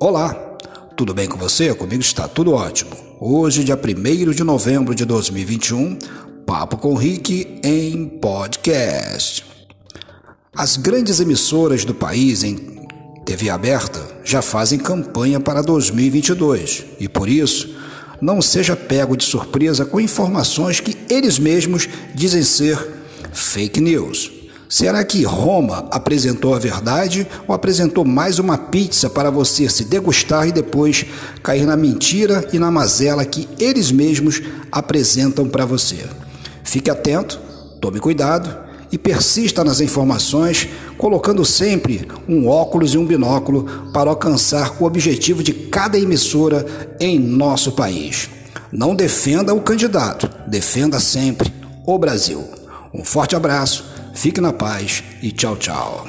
Olá, tudo bem com você? Comigo está tudo ótimo. Hoje, dia 1 de novembro de 2021, Papo com Rick em podcast. As grandes emissoras do país em TV aberta já fazem campanha para 2022 e por isso não seja pego de surpresa com informações que eles mesmos dizem ser fake news. Será que Roma apresentou a verdade ou apresentou mais uma pizza para você se degustar e depois cair na mentira e na mazela que eles mesmos apresentam para você? Fique atento, tome cuidado e persista nas informações, colocando sempre um óculos e um binóculo para alcançar o objetivo de cada emissora em nosso país. Não defenda o candidato, defenda sempre o Brasil. Um forte abraço Fique na paz e tchau, tchau.